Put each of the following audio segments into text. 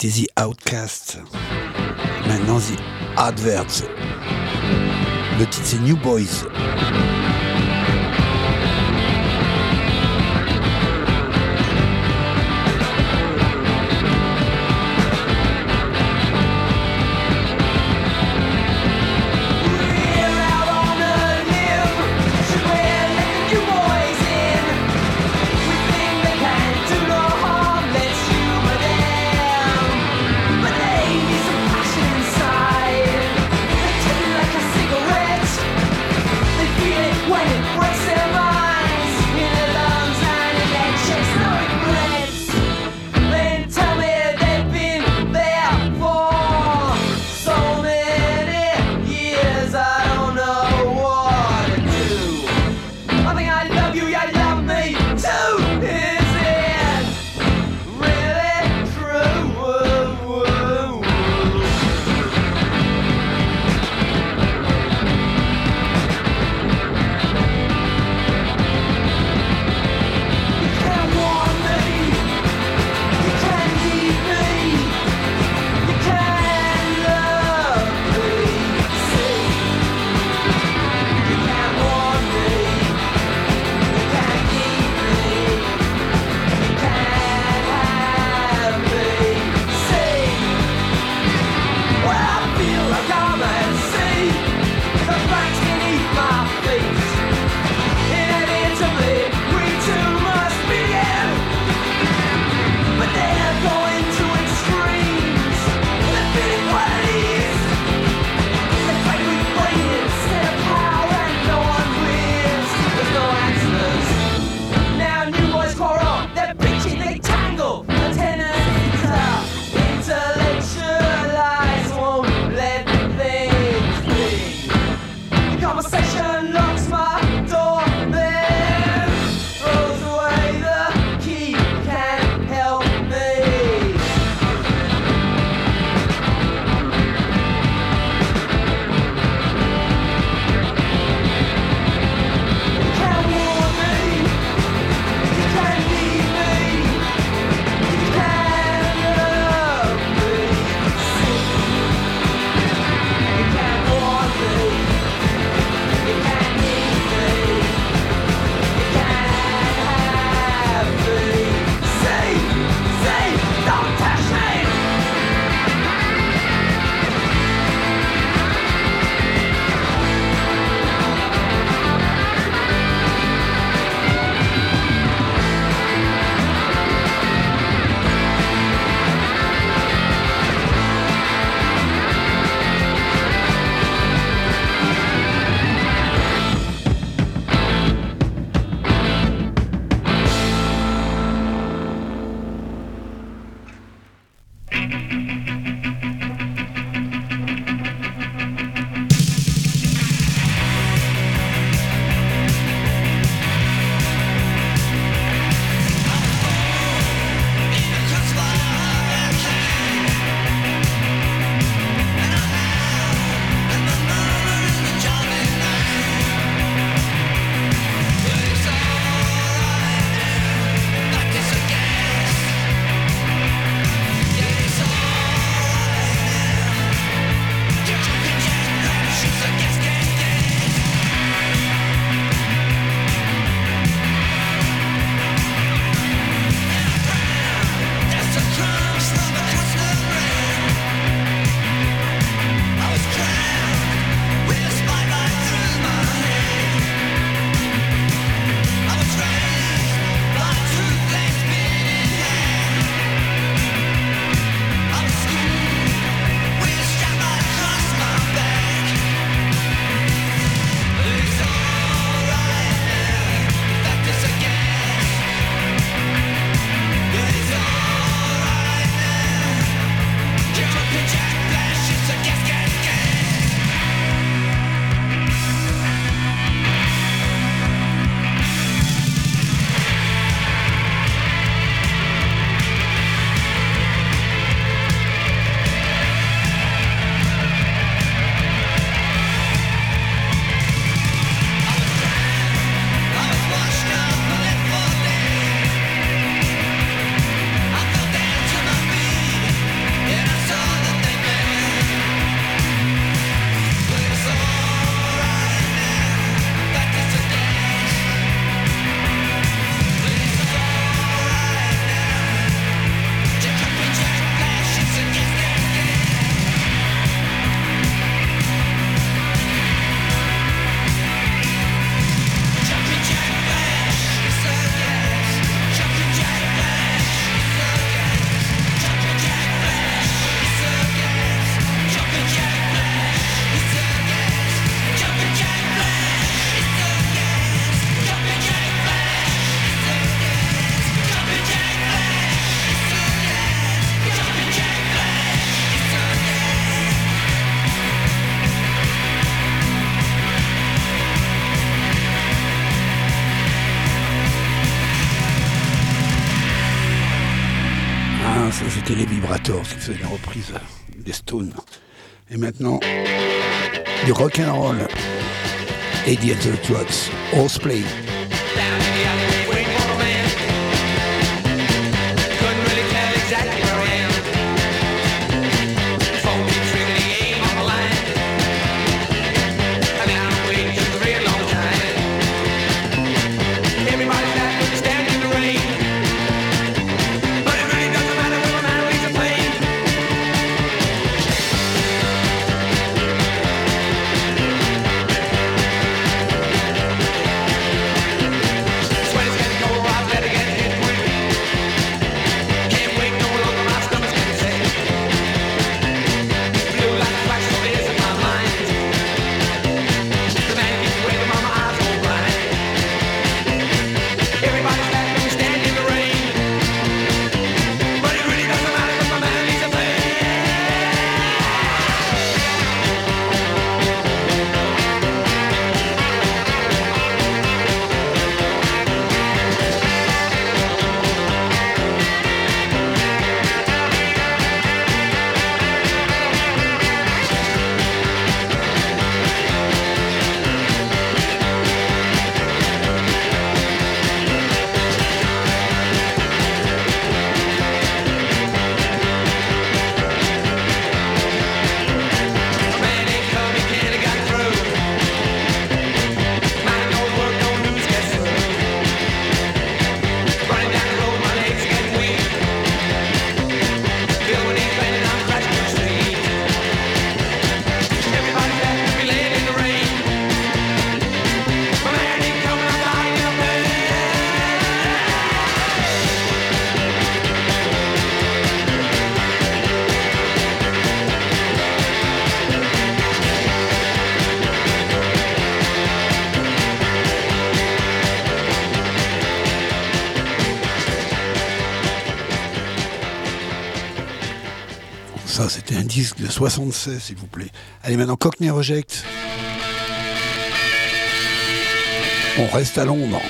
C'était The Outcast. Maintenant The Adverts. Le titre c'est New Boys. c'était les Vibrators qui faisaient les reprises des Stones. Et maintenant, du rock and roll. Eddie and the Trucks, Horseplay. Disque de 76, s'il vous plaît. Allez, maintenant, Cockney Reject. On reste à Londres.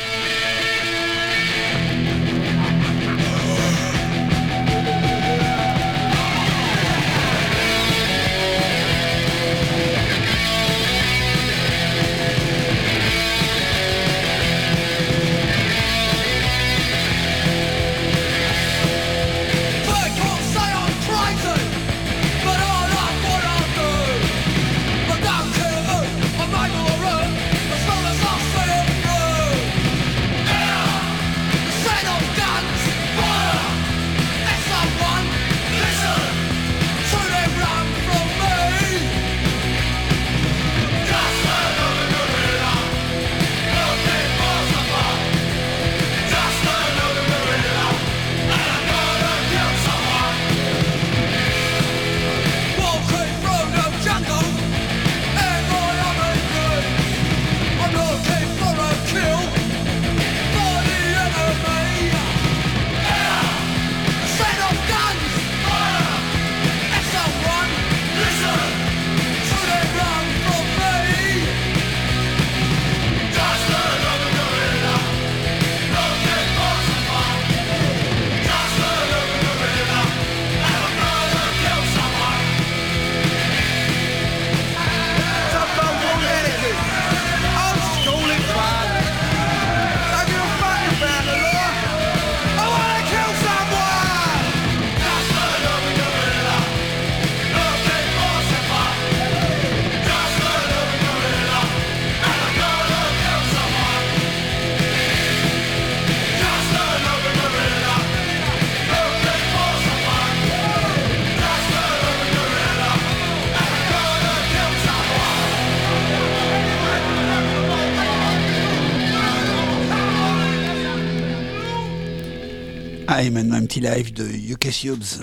Et maintenant un petit live de UK Subs.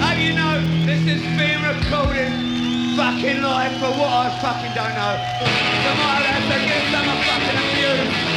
How you know this is being recorded fucking live for what I fucking don't know. So might have to give them a fucking abuse.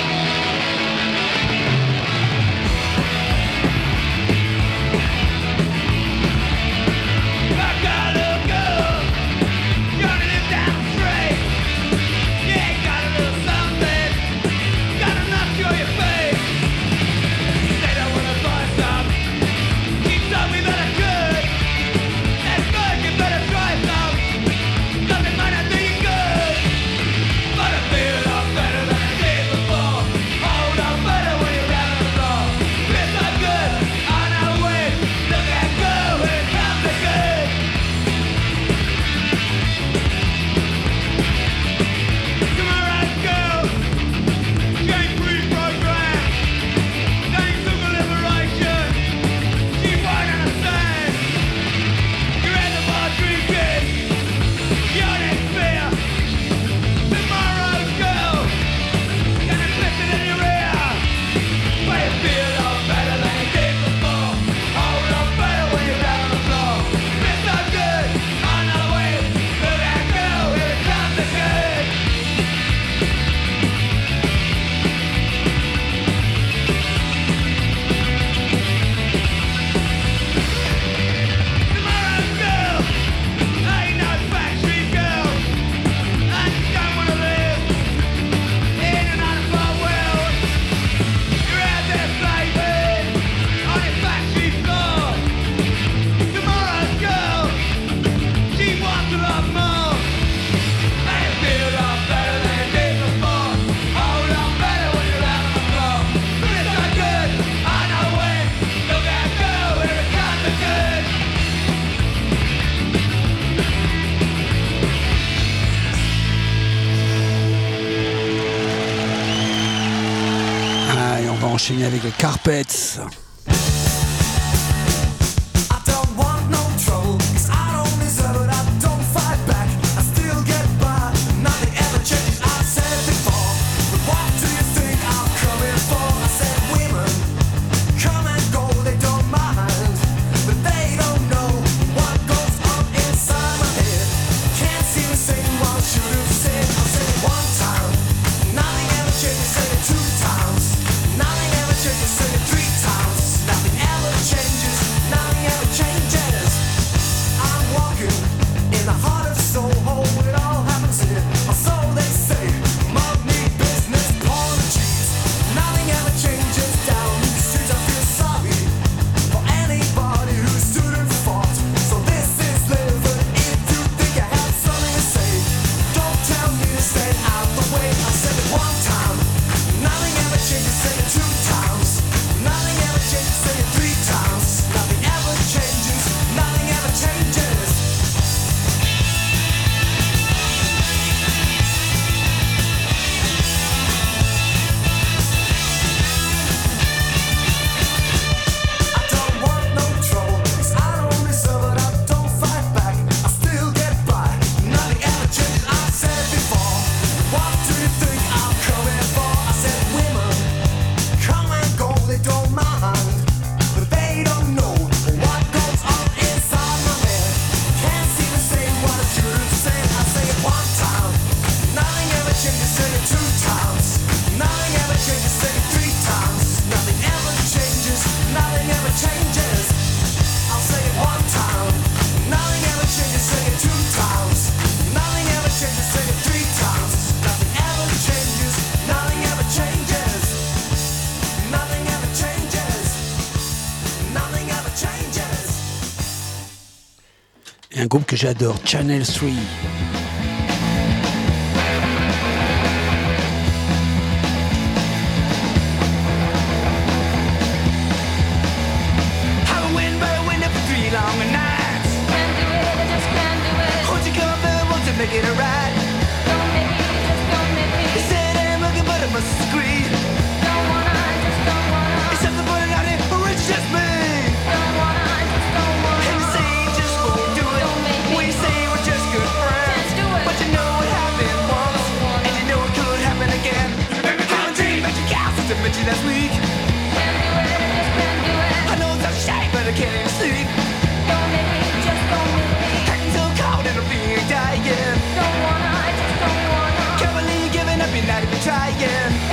Groupe que j'adore, Channel 3.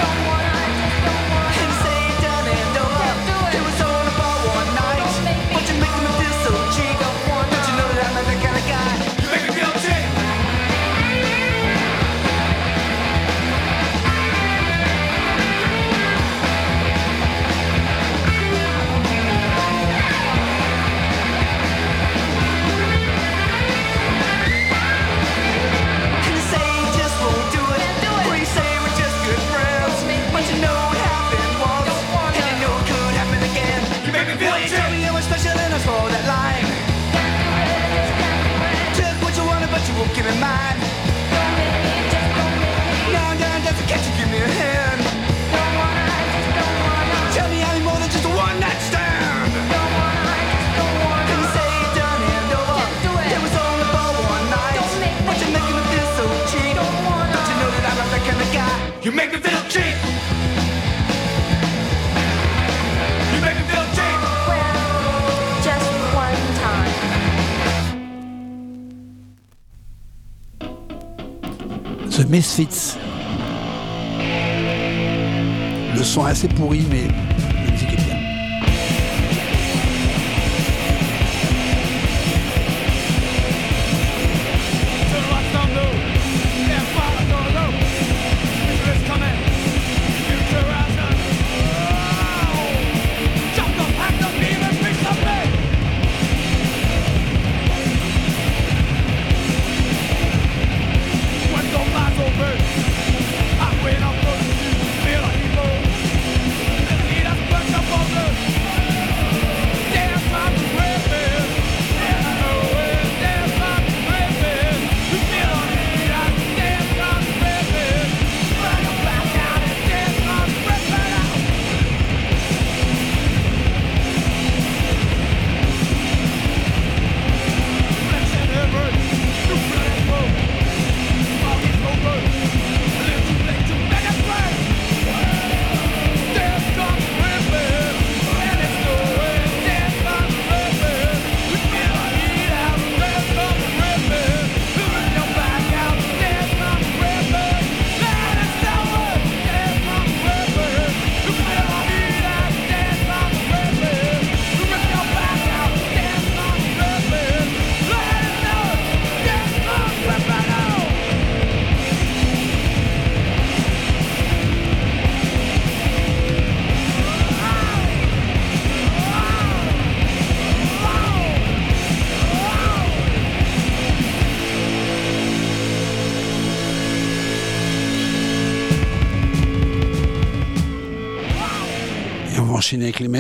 someone. Le son est assez pourri, mais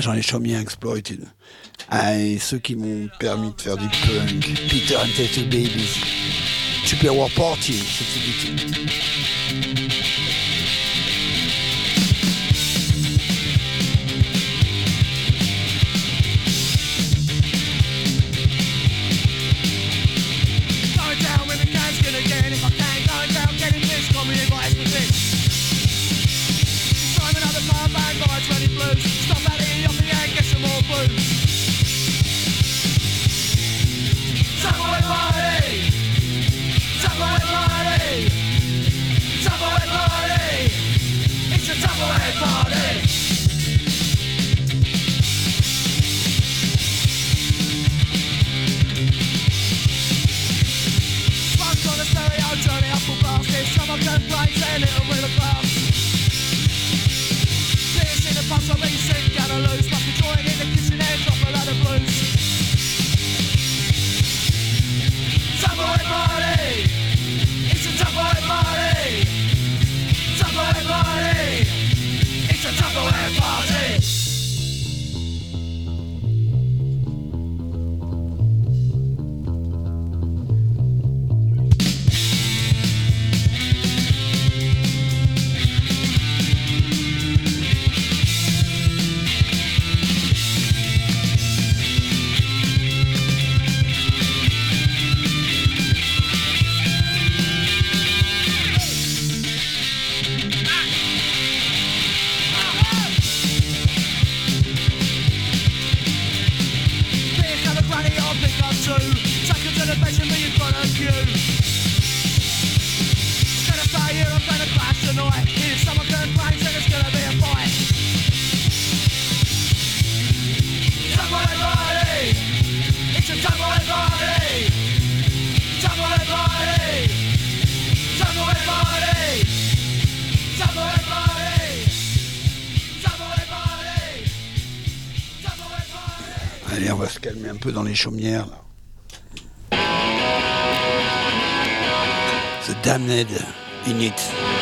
match. dans les chaumières exploited. Ah, et ceux qui m'ont permis de faire du punk. Peter and Tattoo Babies. Super War Party, c'était du peu dans les chaumières. Là. The Damned in it.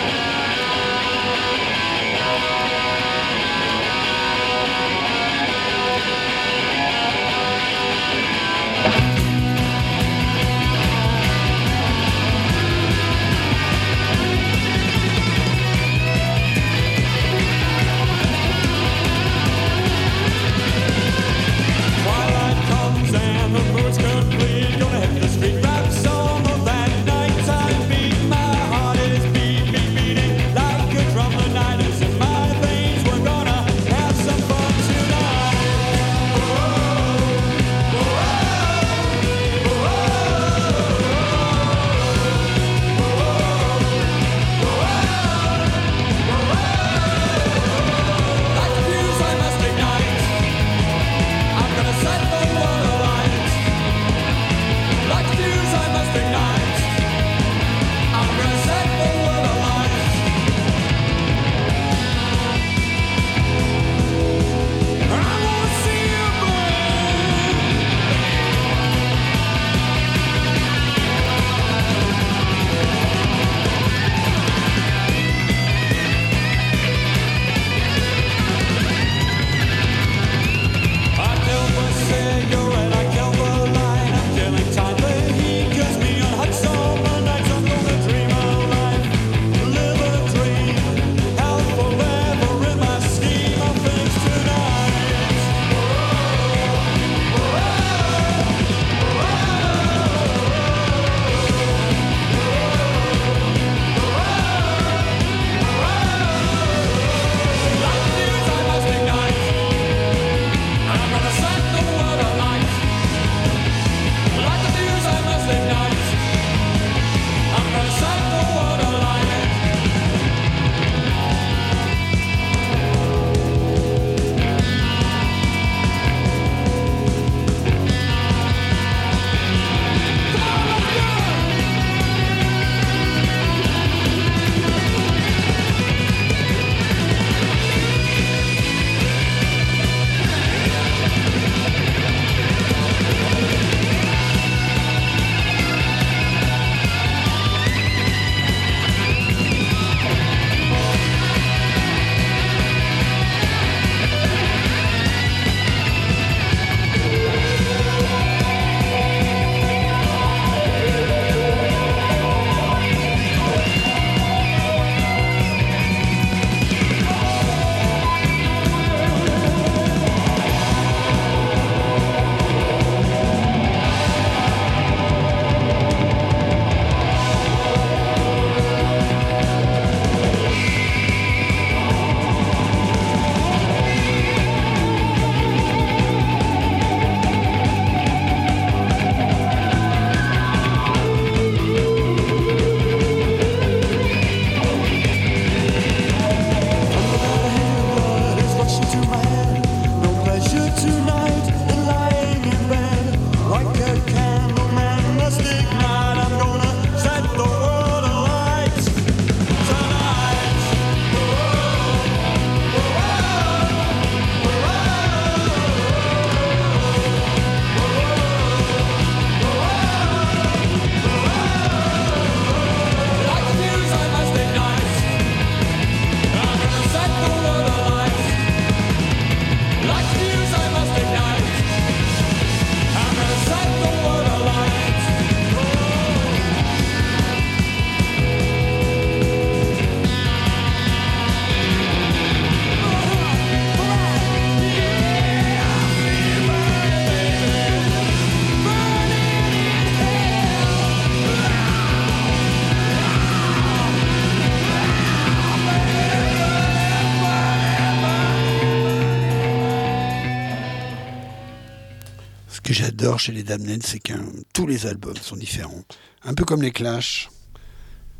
Chez les Damned, c'est que tous les albums sont différents. Un peu comme les Clash.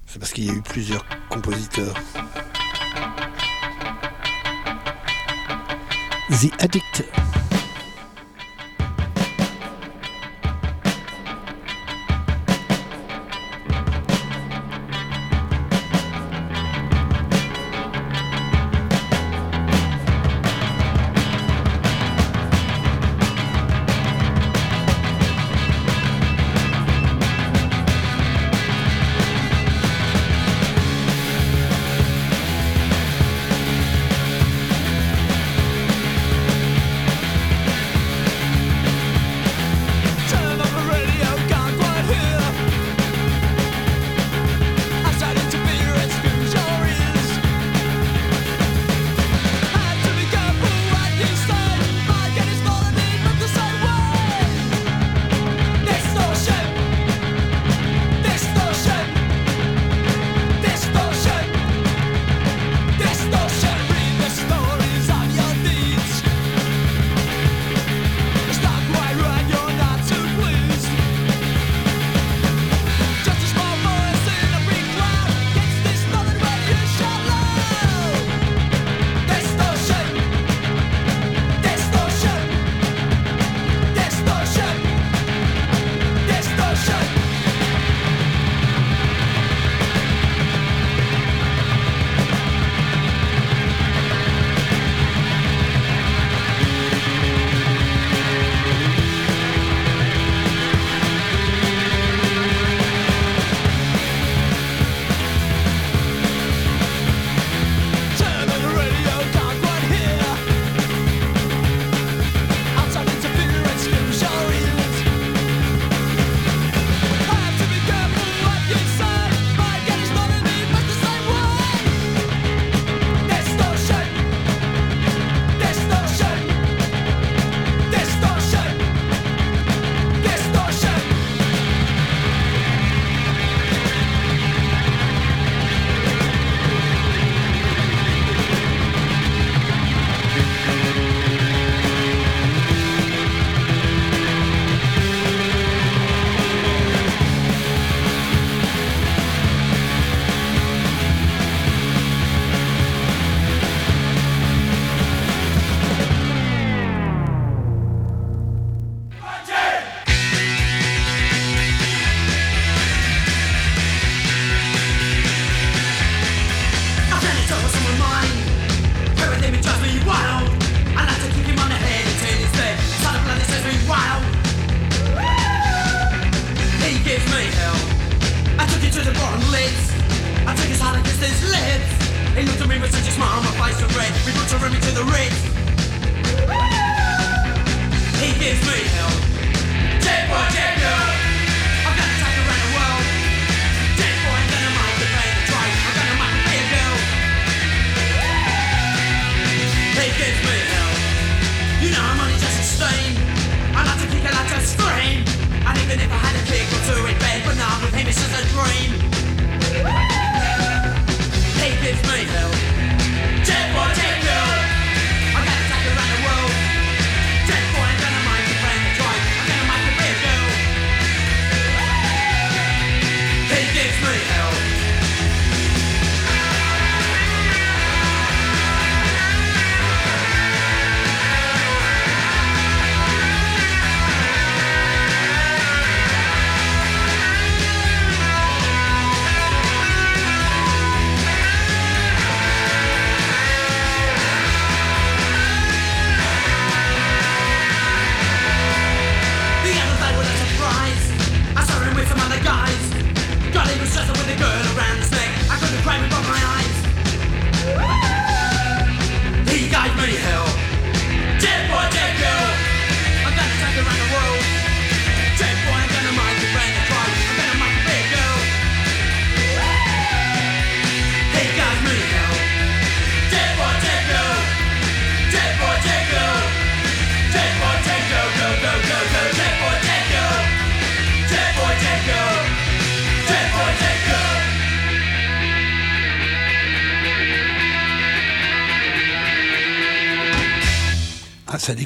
C'est parce qu'il y a eu plusieurs compositeurs. The Addict.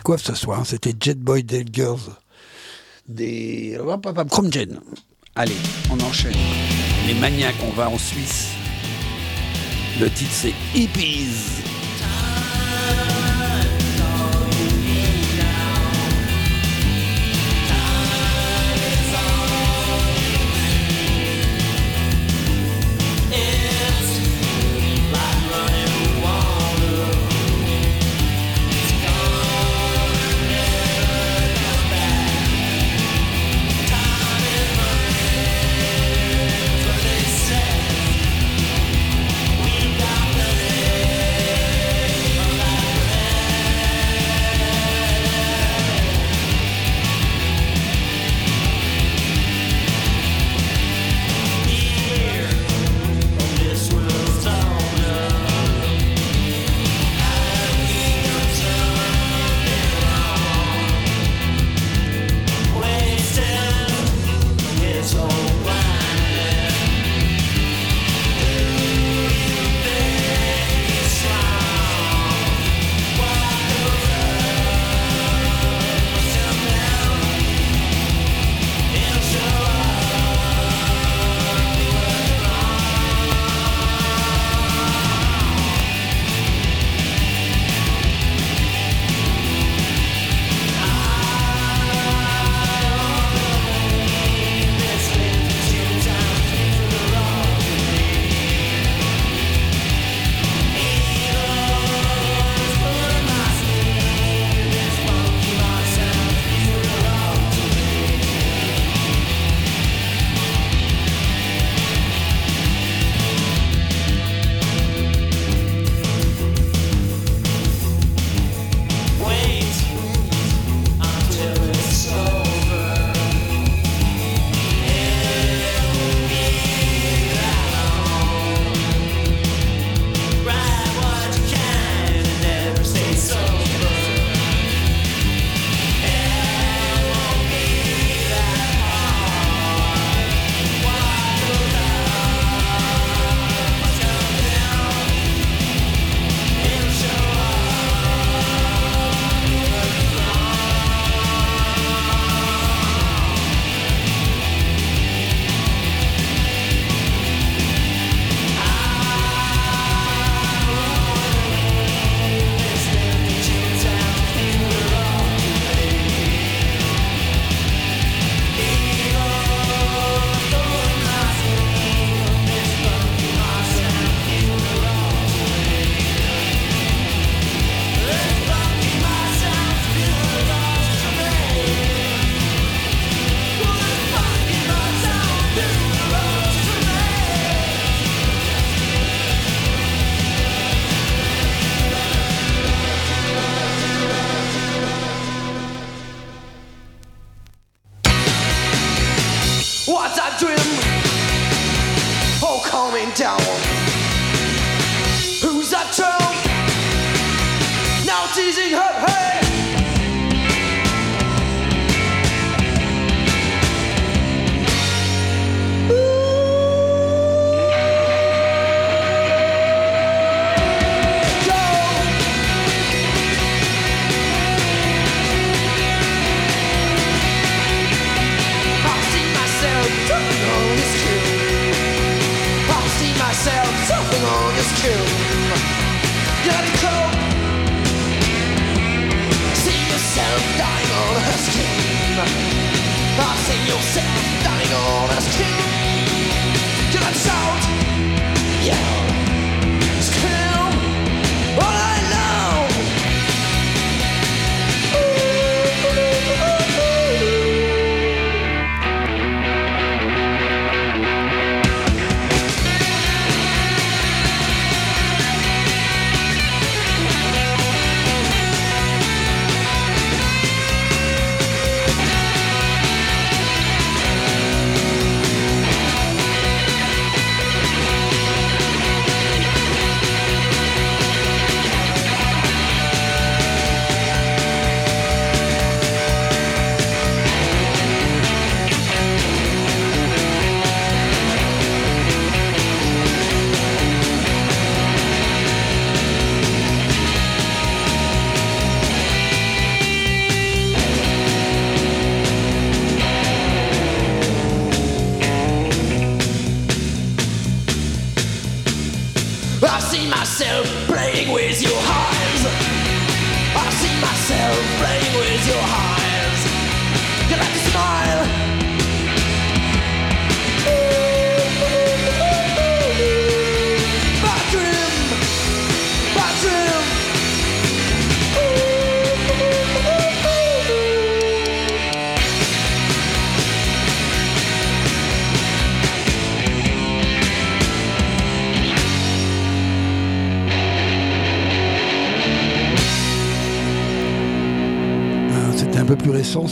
Ça décoiffe ce soir. C'était Jet Boy Dead Girls. des Chrome Gen. Allez, on enchaîne. Les maniaques, on va en Suisse. Le titre c'est Hippies.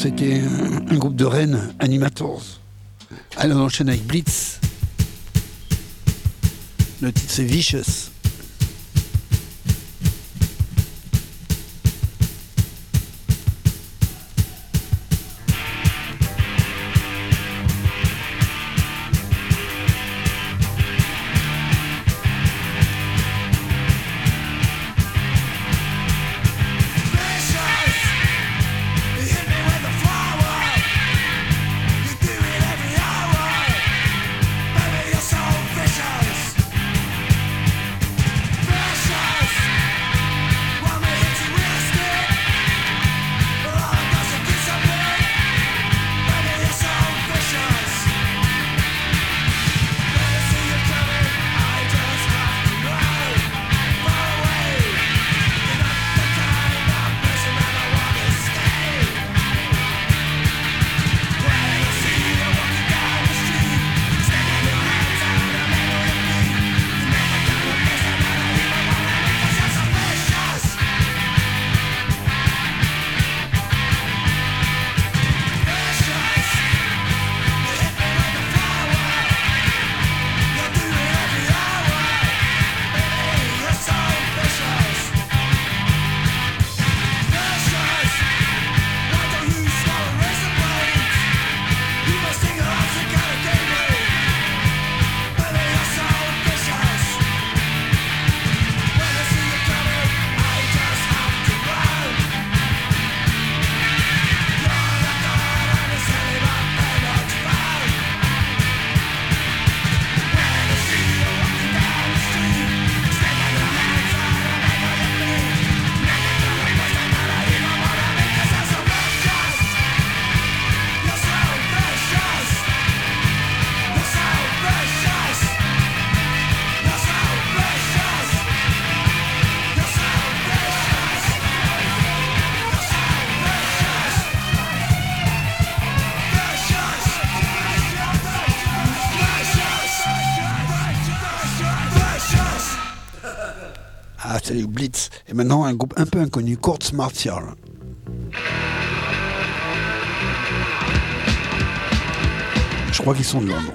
C'était un, groupe de Rennes, Animators. Alors on enchaîne avec Blitz. Le titre c'est Vicious. Blitz. Et maintenant, un groupe un peu inconnu, Courts Martial. Je crois qu'ils sont de Londres.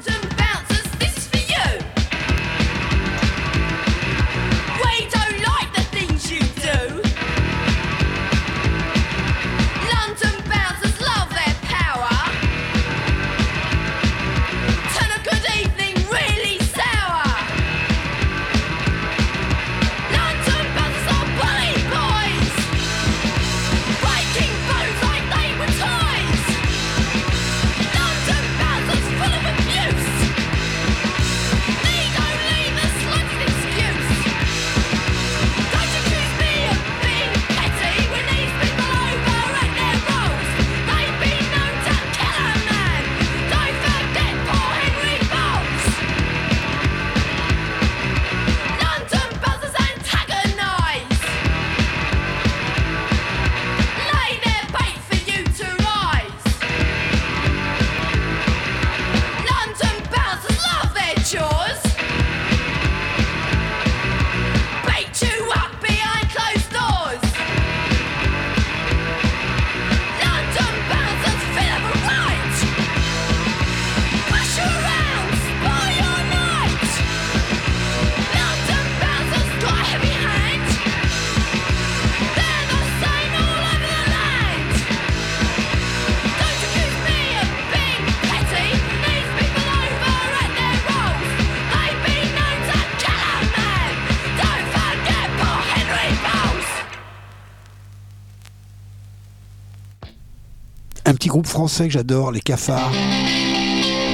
Groupe français que j'adore, les Cafards.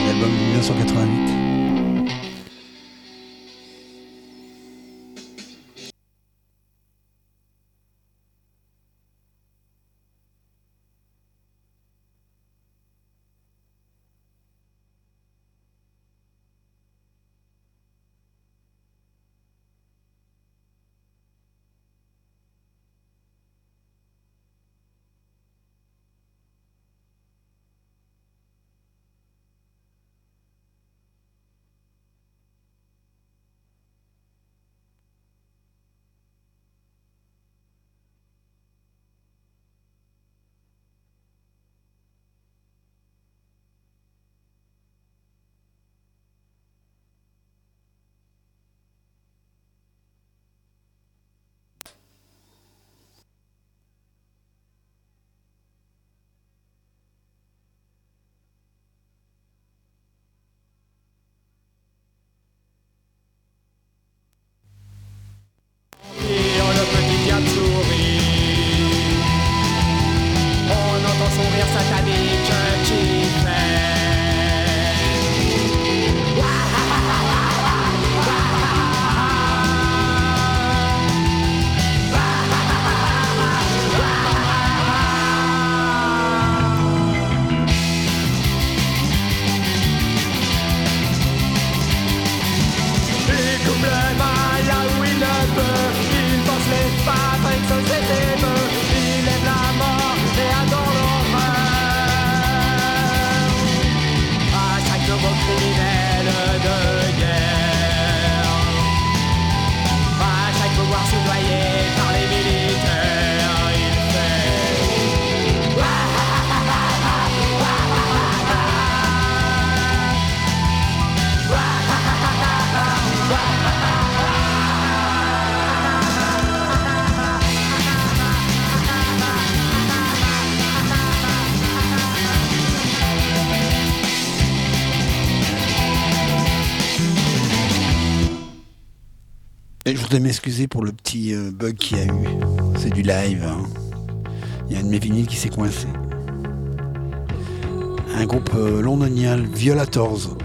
L'album 1988. Excusez pour le petit euh, bug qu'il y a eu. C'est du live. Hein. Il y a une de mes vinyles qui s'est coincée. Un groupe euh, londonien, Violators.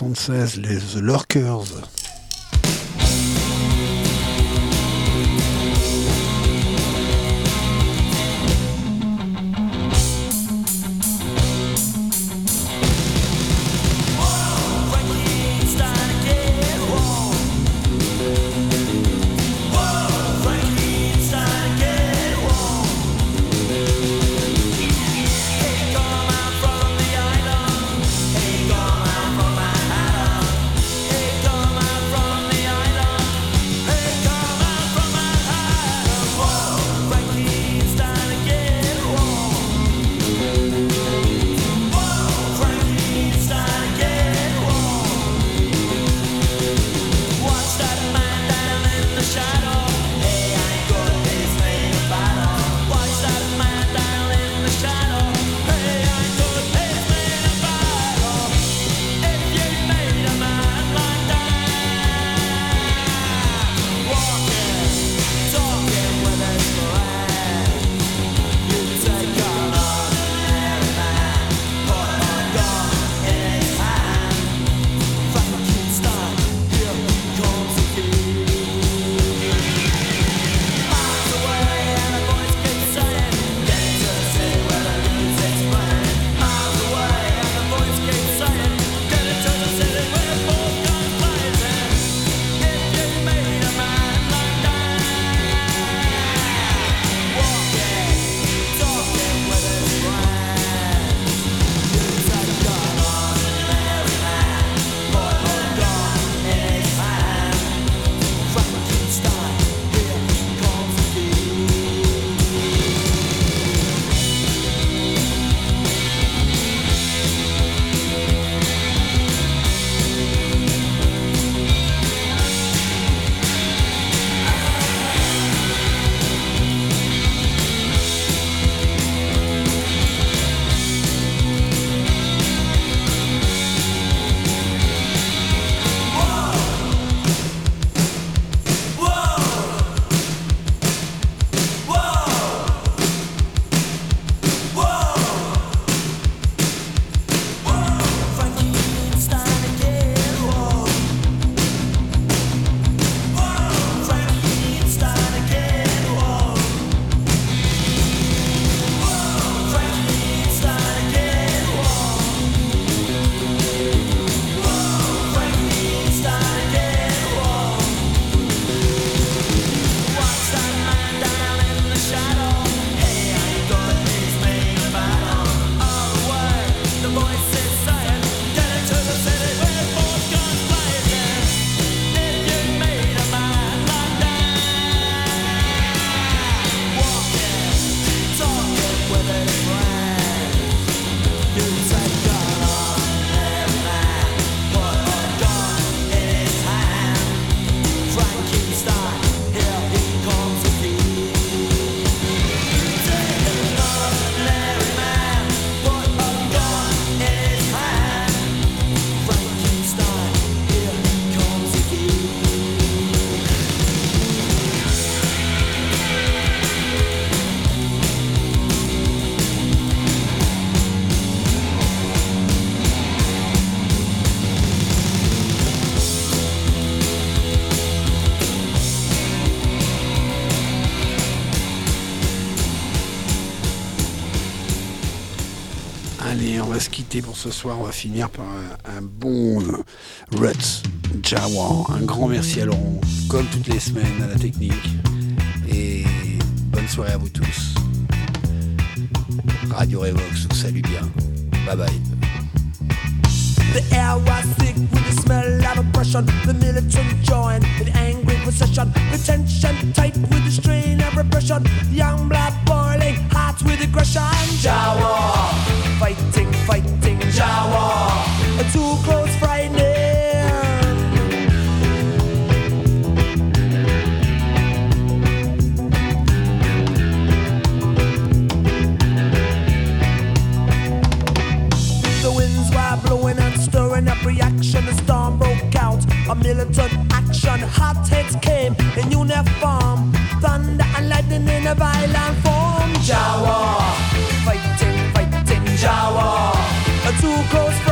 les The Lurkers quitter pour ce soir. On va finir par un, un bon Ruts Jawa. Un grand merci à Laurent, comme toutes les semaines, à la technique. Et bonne soirée à vous tous. Radio Revox, vous salue bien. Bye bye. The air was thick with the smell of oppression. The militant joined in angry procession. The tension tight with the strain of repression. Young blood boiling, hot with aggression. Jawa, fighting, fighting, Jawa. Too close, frightening. The winds were blowing and stirring up reaction. The storm broke out. A militant action. Hot heads came in uniform. Thunder and lightning in a violent form. Jawa. Fighting, fighting, Jawa. Too close,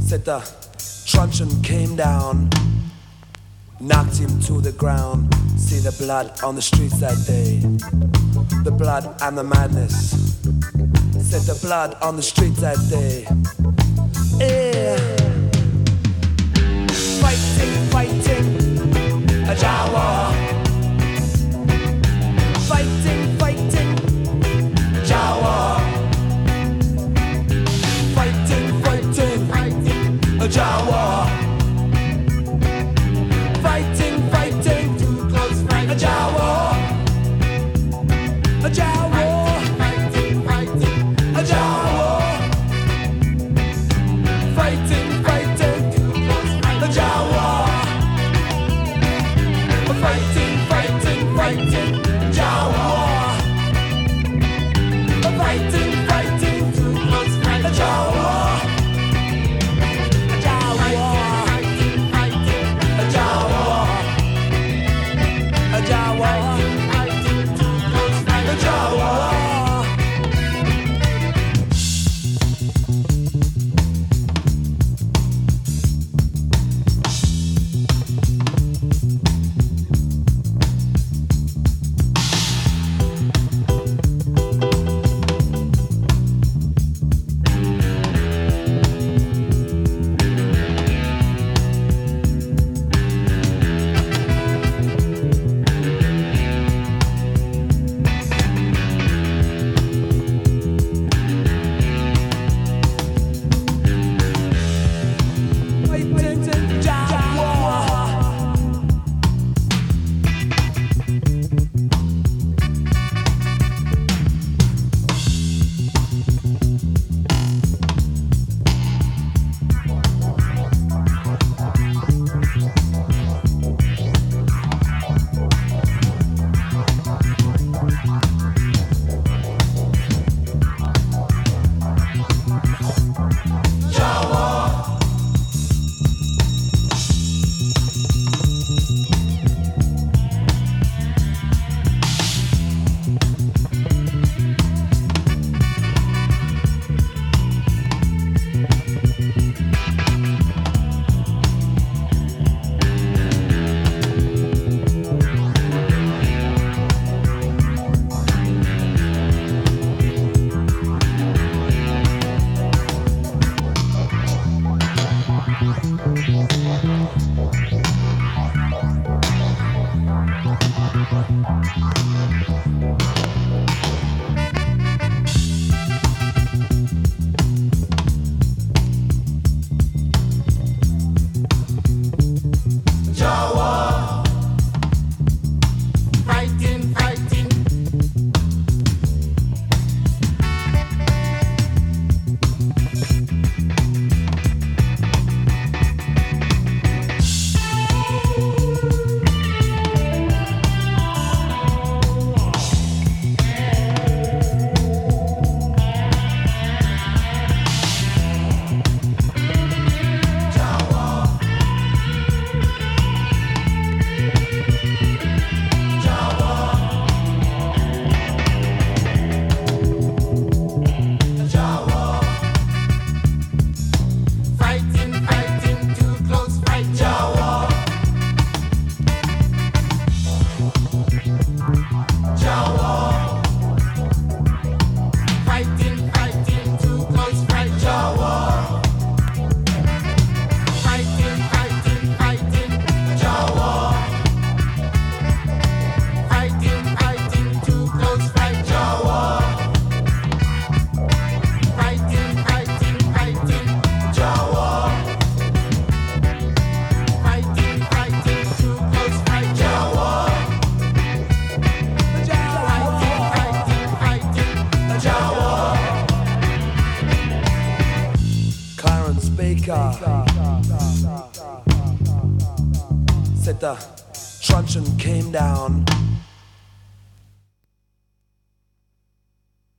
Said the truncheon came down knocked him to the ground. See the blood on the streets that day. The blood and the madness. Said the blood on the streets that day. Yeah. Fighting, fighting, a Jawa. Jawa